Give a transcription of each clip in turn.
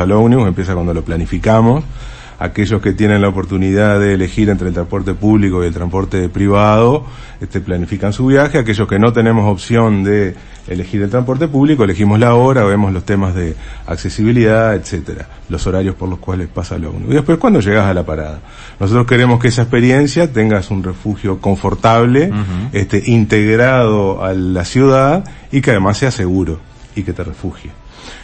al ómnibus, empieza cuando lo planificamos. Aquellos que tienen la oportunidad de elegir entre el transporte público y el transporte privado, este, planifican su viaje. Aquellos que no tenemos opción de elegir el transporte público, elegimos la hora, vemos los temas de accesibilidad, etcétera, los horarios por los cuales pasa el ómnibus. Y después cuando llegas a la parada. Nosotros queremos que esa experiencia tengas un refugio confortable, este, integrado a la ciudad y que además sea seguro y que te refugie.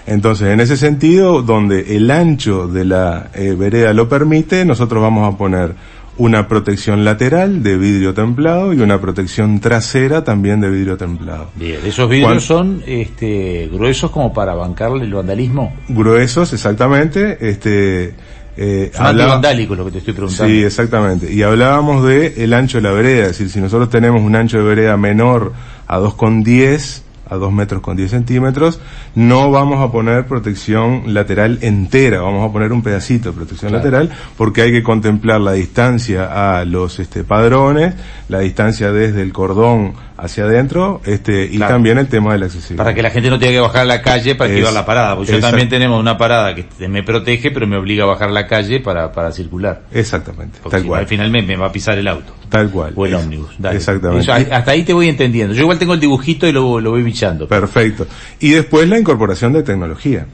Entonces, en ese sentido, donde el ancho de la eh, vereda lo permite, nosotros vamos a poner una protección lateral de vidrio templado y una protección trasera también de vidrio templado. Bien, esos vidrios son este, gruesos como para bancarle el vandalismo. Gruesos, exactamente. Este, eh, son vandálicos lo que te estoy preguntando. Sí, exactamente. Y hablábamos de el ancho de la vereda, es decir, si nosotros tenemos un ancho de vereda menor a 2,10 a 2 metros con 10 centímetros, no vamos a poner protección lateral entera, vamos a poner un pedacito de protección lateral porque hay que contemplar la distancia a los este, padrones, la distancia desde el cordón hacia adentro este y también el tema de la accesibilidad. Para que la gente no tenga que bajar a la calle para activar la parada, porque yo también tenemos una parada que me protege pero me obliga a bajar a la calle para, para circular. Exactamente, tal cual. Al final me, va a pisar el auto. Tal cual. O el ómnibus. Exactamente. hasta ahí te voy entendiendo. Yo igual tengo el dibujito y lo, lo voy Perfecto. Y después la incorporación de tecnología.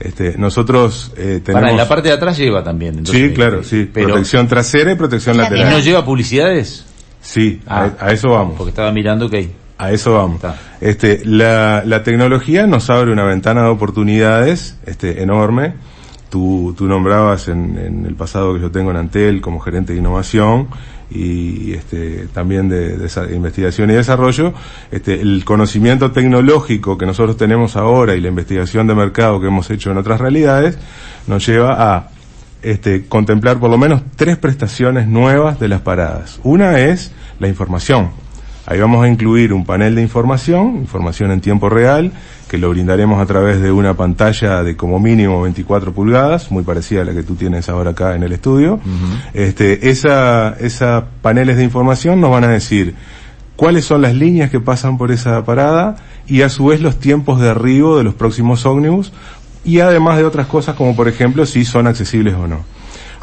Este, nosotros eh, tenemos... Para, en la parte de atrás lleva también. sí, claro, sí. protección trasera y protección lateral. ¿Y no lleva publicidades? Sí, a, ah, eso vamos. Porque estaba mirando que hay. A eso vamos. Este, la, la tecnología nos abre una ventana de oportunidades este, enorme. Tú, nombrabas en, en, el pasado que yo tengo en Antel como gerente de innovación y este, también de, de, investigación y desarrollo, este, el conocimiento tecnológico que nosotros tenemos ahora y la investigación de mercado que hemos hecho en otras realidades nos lleva a este, contemplar por lo menos tres prestaciones nuevas de las paradas. Una es la información. Ahí vamos a incluir un panel de información, información en tiempo real, que lo brindaremos a través de una pantalla de como mínimo 24 pulgadas, muy parecida a la que tú tienes ahora acá en el estudio. Este, esa, esa paneles de información nos van a decir cuáles son las líneas que pasan por esa parada y a su vez los tiempos de arribo de los próximos ómnibus y además de otras cosas como por ejemplo si son accesibles o no.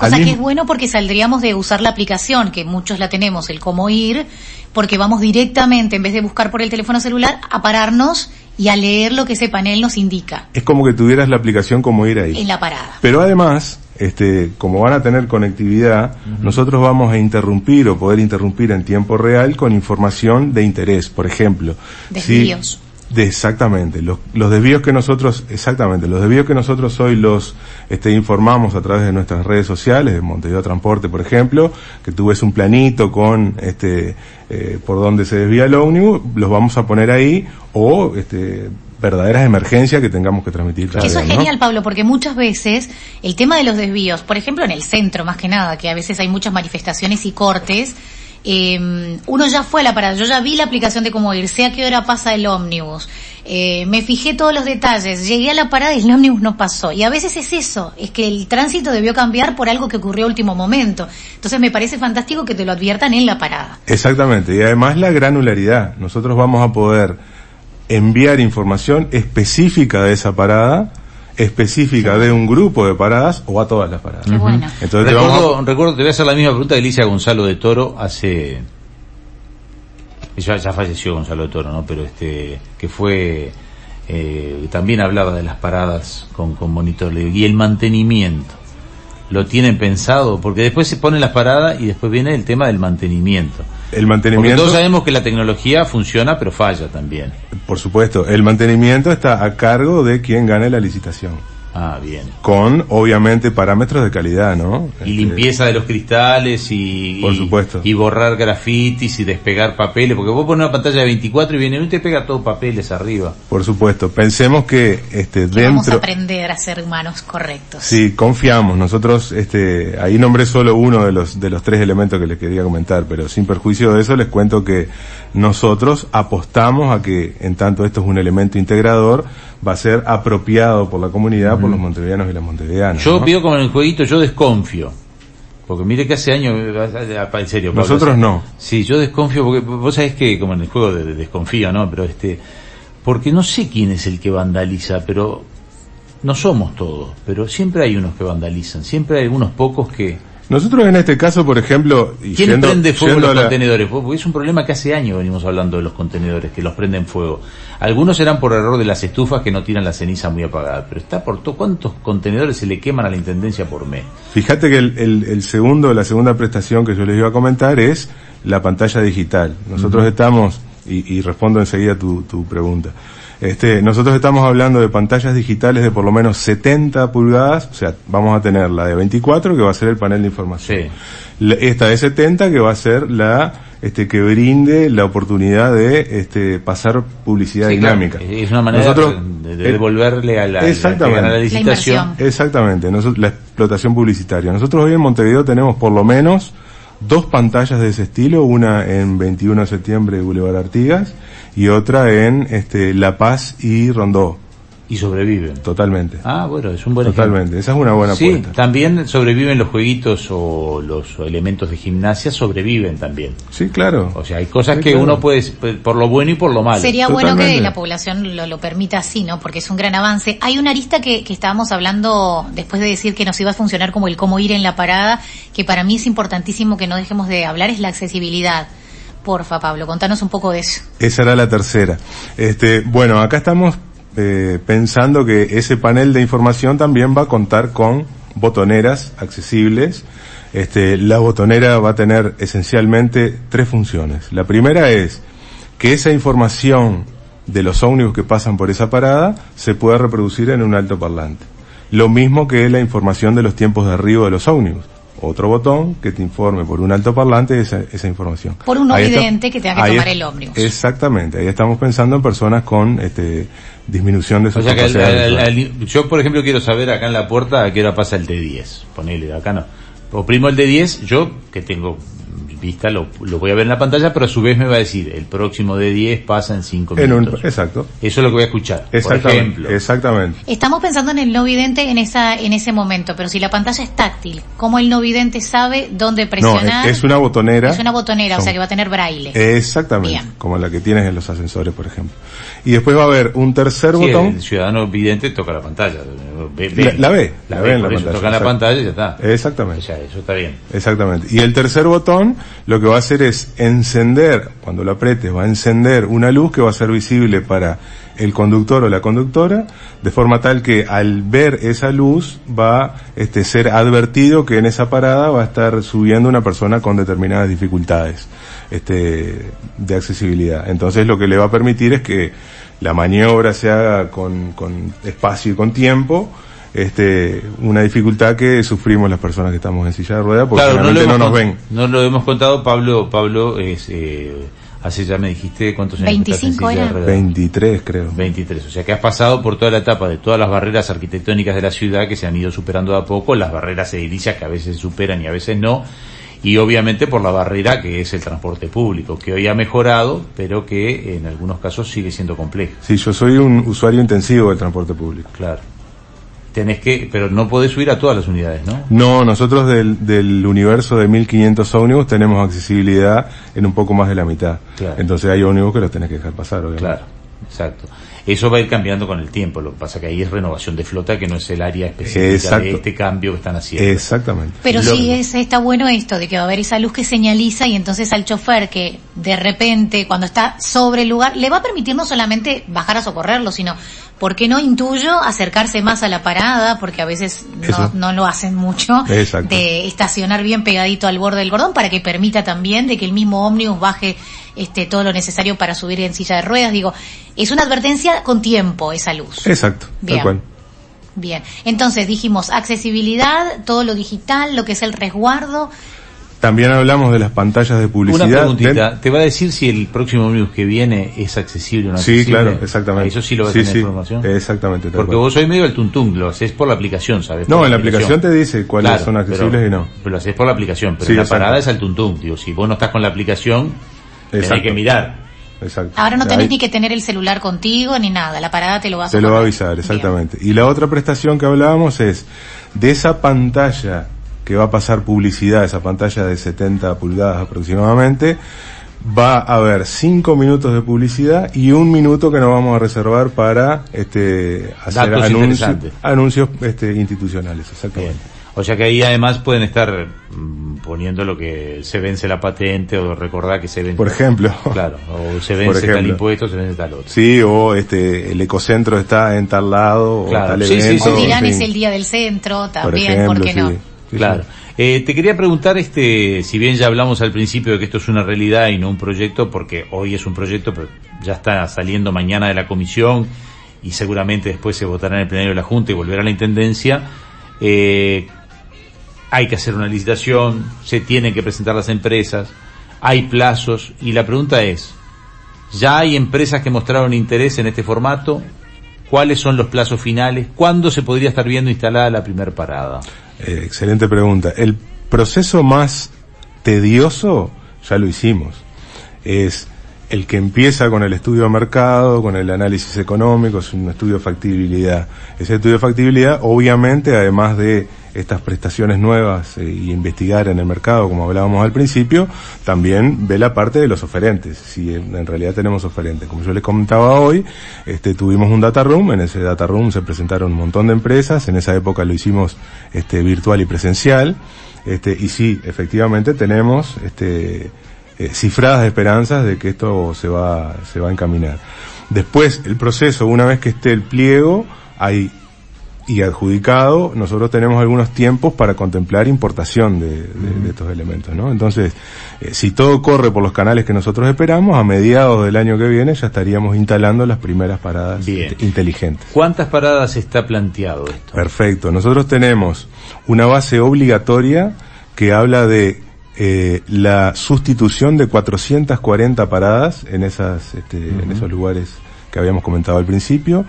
O sea que es bueno porque saldríamos de usar la aplicación, que muchos la tenemos, el cómo ir, porque vamos directamente, en vez de buscar por el teléfono celular, a pararnos y a leer lo que ese panel nos indica. Es como que tuvieras la aplicación como ir ahí. En la parada. Pero además, este, como van a tener conectividad, nosotros vamos a interrumpir o poder interrumpir en tiempo real con información de interés, por ejemplo. Desvíos. De exactamente, los, los desvíos que nosotros, exactamente, los desvíos que nosotros hoy los este, informamos a través de nuestras redes sociales, de Montevideo Transporte, por ejemplo, que tú ves un planito con este, eh, por donde se desvía el ómnibus, los vamos a poner ahí, o este, verdaderas emergencias que tengamos que transmitir. Eso es genial, Pablo, porque muchas veces el tema de los desvíos, por ejemplo en el centro más que nada, que a veces hay muchas manifestaciones y cortes, eh, uno ya fue a la parada, yo ya vi la aplicación de cómo ir, sé a qué hora pasa el ómnibus, eh, me fijé todos los detalles, llegué a la parada y el ómnibus no pasó. Y a veces es eso, es que el tránsito debió cambiar por algo que ocurrió último momento. Entonces me parece fantástico que te lo adviertan en la parada. Exactamente, y además la granularidad. Nosotros vamos a poder enviar información específica de esa parada específica de un grupo de paradas o a todas las paradas. Entonces recuerdo, te recuerdo, te voy a hacer la misma pregunta que le hice a Gonzalo de Toro hace... Ya, ya falleció Gonzalo de Toro, ¿no? Pero este, que fue... Eh, también hablaba de las paradas con, con monitor y el mantenimiento. ¿Lo tienen pensado? Porque después se ponen las paradas y después viene el tema del mantenimiento. El mantenimiento. Porque todos sabemos que la tecnología funciona, pero falla también. Por supuesto, el mantenimiento está a cargo de quien gane la licitación. Ah, bien. Con, obviamente, parámetros de calidad, ¿no? Y este, limpieza de los cristales y... Por supuesto. Y, borrar grafitis y despegar papeles, porque vos pones una pantalla de 24 y viene y te pega todos papeles arriba. Por supuesto. Pensemos que, este, dentro... Vamos a aprender a ser humanos correctos. Sí, confiamos. Nosotros, este, ahí nombré solo uno de los, de los tres elementos que les quería comentar, pero sin perjuicio de eso les cuento que nosotros apostamos a que, en tanto esto es un elemento integrador, va a ser apropiado por la comunidad, por los montevideanos y las montevideanas. Yo pido como en el jueguito, yo desconfío. Porque mire que hace años, en serio. Nosotros no. Sí, yo desconfío porque vos sabés que, como en el juego de, desconfío, ¿no? Pero este, porque no sé quién es el que vandaliza, pero no somos todos, pero siempre hay unos que vandalizan, siempre hay algunos pocos que... Nosotros en este caso, por ejemplo... Y ¿Quién prende fuego los contenedores? Porque es un problema que hace años venimos hablando de los contenedores, que los prenden fuego. Algunos eran por error de las estufas que no tiran la ceniza muy apagada, pero está por todo. ¿Cuántos contenedores se le queman a la Intendencia por mes? Fíjate que el, segundo, la segunda prestación que yo les iba a comentar es la pantalla digital. Nosotros estamos, y, respondo enseguida tu, tu pregunta, este, nosotros estamos hablando de pantallas digitales de por lo menos 70 pulgadas, o sea, vamos a tener la de 24 que va a ser el panel de información. esta de 70 que va a ser la este, que brinde la oportunidad de este, pasar publicidad dinámica. Es una manera de, devolverle a la, exactamente, licitación. exactamente, la explotación publicitaria. Nosotros hoy en Montevideo tenemos por lo menos dos pantallas de ese estilo, una en 21 de septiembre Boulevard Artigas y otra en este, La Paz y Rondó. Y sobreviven. Totalmente. Ah, bueno, es un buen Totalmente, esa es una buena sí, también sobreviven los jueguitos o los elementos de gimnasia, sobreviven también. Sí, claro. O sea, hay cosas que uno puede, por lo bueno y por lo malo. Sería bueno que la población lo, lo, permita así, ¿no? Porque es un gran avance. Hay una arista que, que estábamos hablando después de decir que nos iba a funcionar como el cómo ir en la parada, que para mí es importantísimo que no dejemos de hablar, es la accesibilidad. Porfa, Pablo, contanos un poco de eso. Esa era la tercera. Este, bueno, acá estamos eh, pensando que ese panel de información también va a contar con botoneras accesibles. Este, la botonera va a tener esencialmente tres funciones. La primera es que esa información de los ómnibus que pasan por esa parada se pueda reproducir en un alto parlante. Lo mismo que la información de los tiempos de arribo de los ómnibus otro botón que te informe por un altoparlante esa, esa información. Por un evidente que tenga que tomar el ómnibus. Exactamente, ahí estamos pensando en personas con este, disminución de su o sea que Yo, por ejemplo, quiero saber acá en la puerta a qué hora pasa el T10. Ponele, acá no. Oprimo el D10, yo que tengo vista lo, lo, voy a ver en la pantalla, pero a su vez me va a decir, el próximo de 10 pasa en 5 minutos. exacto. Eso es lo que voy a escuchar, exactamente, por ejemplo. Exactamente. Estamos pensando en el no vidente en esa en ese momento, pero si la pantalla es táctil, ¿cómo el no vidente sabe dónde presionar? No, es, una botonera. Es una botonera, o sea que va a tener braille. Exactamente, como la que tienes en los ascensores, por ejemplo. Y después va a haber un tercer botón. El ciudadano vidente toca la pantalla. la, ve, la, ve, en la pantalla. Toca la pantalla y ya está. Exactamente. eso está bien. Exactamente. Y el tercer botón lo que va a hacer es encender, cuando lo apretes, va a encender una luz que va a ser visible para el conductor o la conductora, de forma tal que al ver esa luz va a este, ser advertido que en esa parada va a estar subiendo una persona con determinadas dificultades este, de accesibilidad. Entonces lo que le va a permitir es que la maniobra se haga con, con espacio y con tiempo, este, una dificultad que sufrimos las personas que estamos en silla de ruedas porque realmente no, nos ven. No lo hemos contado, Pablo, Pablo es, eh, hace ya me dijiste cuántos años 25 años 23 creo. 23, o sea que has pasado por toda la etapa de todas las barreras arquitectónicas de la ciudad que se han ido superando a poco, las barreras edilicias que a veces superan y a veces no, y obviamente por la barrera que es el transporte público, que hoy ha mejorado, pero que en algunos casos sigue siendo complejo. Sí, yo soy un usuario intensivo del transporte público. Claro tenés que, pero no podés subir a todas las unidades, ¿no? No, nosotros del, del universo de 1500 ómnibus tenemos accesibilidad en un poco más de la mitad. Entonces hay ómnibus que los tenés que dejar pasar, obviamente. Claro, exacto. Eso va a ir cambiando con el tiempo, lo que pasa que ahí es renovación de flota que no es el área específica de este cambio que están haciendo. Exactamente. Pero sí es, está bueno esto de que va a haber esa luz que señaliza y entonces al chofer que de repente cuando está sobre el lugar le va a permitir no solamente bajar a socorrerlo, sino ¿por qué no intuyo acercarse más a la parada? Porque a veces no, lo hacen mucho, de estacionar bien pegadito al borde del cordón para que permita también de que el mismo ómnibus baje este, todo lo necesario para subir en silla de ruedas. Digo, es una advertencia con tiempo esa luz. Exacto, bien. Bien, entonces dijimos accesibilidad, todo lo digital, lo que es el resguardo, también hablamos de las pantallas de publicidad. Una preguntita, ¿te va a decir si el próximo ómnibus que viene es accesible o no Sí, claro, exactamente. Eso sí lo va a tener información. Exactamente. Porque vos sois medio el tuntung, lo haces por la aplicación, ¿sabes? no, en la aplicación. te dice cuáles son accesibles y no. Pero lo haces por la aplicación, pero la parada es al tuntung, digo, si vos no estás con la aplicación, que mirar. Exacto. Ahora no tenés ni que tener el celular contigo ni nada, la parada te lo va a Te lo va a avisar, exactamente. Y la otra prestación que hablábamos es de esa pantalla que va a pasar publicidad, esa pantalla de 70 pulgadas aproximadamente, va a haber cinco minutos de publicidad y un minuto que nos vamos a reservar para este hacer Datos anunci- interesantes. anuncios este, institucionales, exactamente. Bien. O sea que ahí además pueden estar mm, poniendo lo que se vence la patente o recordar que se vence. Por ejemplo. Claro, o se vence tal impuesto, se vence tal otro. Sí, o este, el ecocentro está en tal lado, Claro. o tal Sí, sí, evento. sí. O dirán es el día del centro Por también, ejemplo, ¿por qué no? Claro. Eh, te quería preguntar, este, si bien ya hablamos al principio de que esto es una realidad y no un proyecto, porque hoy es un proyecto, pero ya está saliendo mañana de la comisión y seguramente después se votará en el plenario de la Junta y volverá a la Intendencia, eh, hay que hacer una licitación, se tienen que presentar las empresas, hay plazos y la pregunta es, ¿ya hay empresas que mostraron interés en este formato? ¿Cuáles son los plazos finales? ¿Cuándo se podría estar viendo instalada la primer parada? Eh, excelente pregunta. El proceso más tedioso ya lo hicimos. Es el que empieza con el estudio de mercado, con el análisis económico, es un estudio de factibilidad. Ese estudio de factibilidad, obviamente, además de estas prestaciones nuevas y investigar en el mercado, como hablábamos al principio, también ve la parte de los oferentes, si en, en realidad tenemos oferentes. Como yo les comentaba hoy, este, tuvimos un data room, en ese data room se presentaron un montón de empresas, en esa época lo hicimos este, virtual y presencial, este, y sí, efectivamente tenemos este, eh, cifradas esperanzas de que esto se va, se va a encaminar. Después, el proceso, una vez que esté el pliego, hay y adjudicado, nosotros tenemos algunos tiempos para contemplar importación de, de- de estos elementos, ¿no? Entonces, eh, si todo corre por los canales que nosotros esperamos, a mediados del año que viene ya estaríamos instalando las primeras paradas Bien. inte- inteligentes. ¿Cuántas paradas está planteado esto? Perfecto. Nosotros tenemos una base obligatoria que habla de eh, la sustitución de 440 paradas en esas este, en esos lugares que habíamos comentado al principio,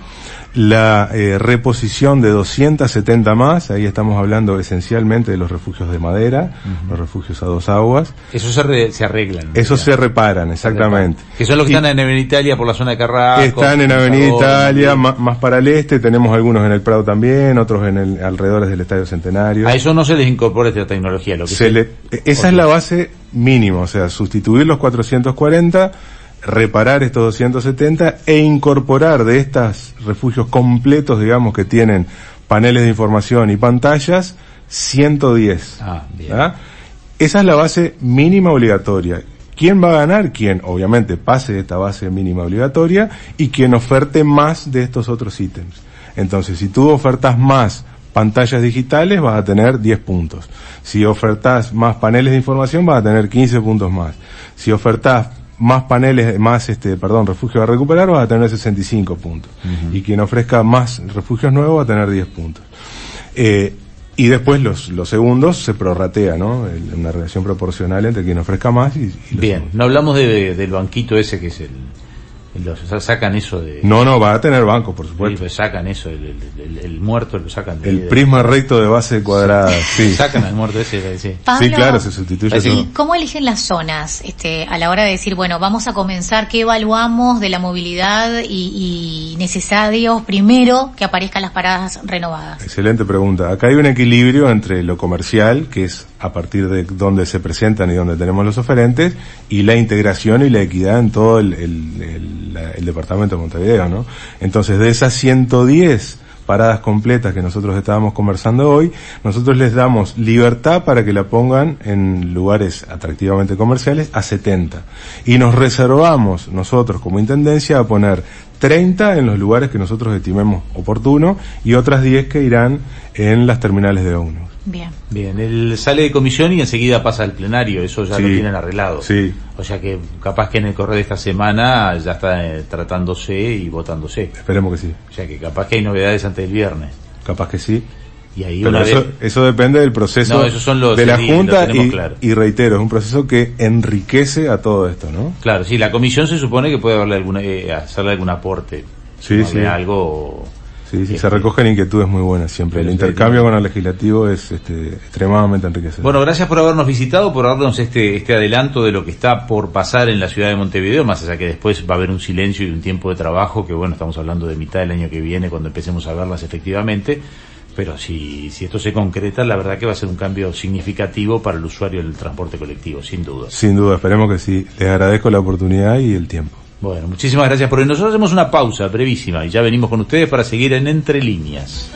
la eh, reposición de 270 más, ahí estamos hablando esencialmente de los refugios de madera, los refugios a dos aguas, Eso se, re- se arreglan. esos se reparan, exactamente. Que son los que Y- están en Avenida Italia por la zona de Carrasco. están en Avenida Italia, ma- más para el este, tenemos algunos en el Prado también, otros en el alrededores del Estadio Centenario. A eso no se les incorpora esta tecnología. Lo que Se se- le- esa es la base mínima, o sea, sustituir los 440, reparar estos 270 e incorporar de estos refugios completos, digamos, que tienen paneles de información y pantallas, 110. Ah, bien. Esa es la base mínima obligatoria. ¿Quién va a ganar? Quien obviamente pase esta base mínima obligatoria y quien oferte más de estos otros ítems. Entonces, si tú ofertas más pantallas digitales, vas a tener 10 puntos. Si ofertas más paneles de información, vas a tener 15 puntos más. Si ofertas más paneles, más este, perdón, refugios a recuperar, vas a tener 65 puntos. Y quien ofrezca más refugios nuevos va a tener 10 puntos. Eh, y después los, los segundos se prorratea, ¿no? En una relación proporcional entre quien ofrezca más y, y los Bien, segundos. no hablamos de, del banquito ese que es el... el- los- sacan eso de... No, no, va a tener banco, por Sí, supuesto. pues sacan eso, el, el- el- el muerto lo sacan de... El de- prisma recto de base cuadrada, sí. Sacan al muerto ese, sí. Pablo, Sí, claro, se sustituye Sí. ¿Y cómo eligen las zonas este, a la hora de decir, bueno, vamos a comenzar, qué evaluamos de la movilidad y, y necesarios primero que aparezcan las paradas renovadas? Excelente pregunta. Acá hay un equilibrio entre lo comercial, que es a partir de donde se presentan y donde tenemos los oferentes, y la integración y la equidad en todo el, departamento de Montevideo, ¿no? Entonces, de esas 110 paradas completas que nosotros estábamos conversando hoy, nosotros les damos libertad para que la pongan en lugares atractivamente comerciales a 70. Y nos reservamos nosotros como intendencia a poner 30 en los lugares que nosotros estimemos oportuno y otras 10 que irán en las terminales de ómnibus. Bien. Bien, él sale de comisión y enseguida pasa al plenario, eso ya Sí. lo tienen arreglado. Sí. O sea que capaz que en el correo de esta semana ya está eh, tratándose y votándose. Esperemos que sí. O sea que capaz que hay novedades antes del viernes. Capaz que sí. Y ahí Pero una eso, vez... eso depende del proceso No, esos son los- de la sí, Junta y, claro. y reitero, es un proceso que enriquece a todo esto, ¿no? Claro, sí, la comisión se supone que puede haberle alguna, eh, hacerle algún aporte. Sí, sí. algo... Sí, sí, Este, se recogen inquietudes muy buenas siempre. El intercambio con el legislativo es este, extremadamente enriquecedor. Bueno, gracias por habernos visitado, por darnos este, este adelanto de lo que está por pasar en la ciudad de Montevideo, más allá que después va a haber un silencio y un tiempo de trabajo, que bueno, estamos hablando de mitad del año que viene, cuando empecemos a verlas efectivamente, pero si, si esto se concreta, la verdad que va a ser un cambio significativo para el usuario del transporte colectivo, sin duda. Sin duda, esperemos que sí. Les agradezco la oportunidad y el tiempo. Bueno, muchísimas gracias por hoy. Nosotros hacemos una pausa brevísima y ya venimos con ustedes para seguir en Entre Líneas.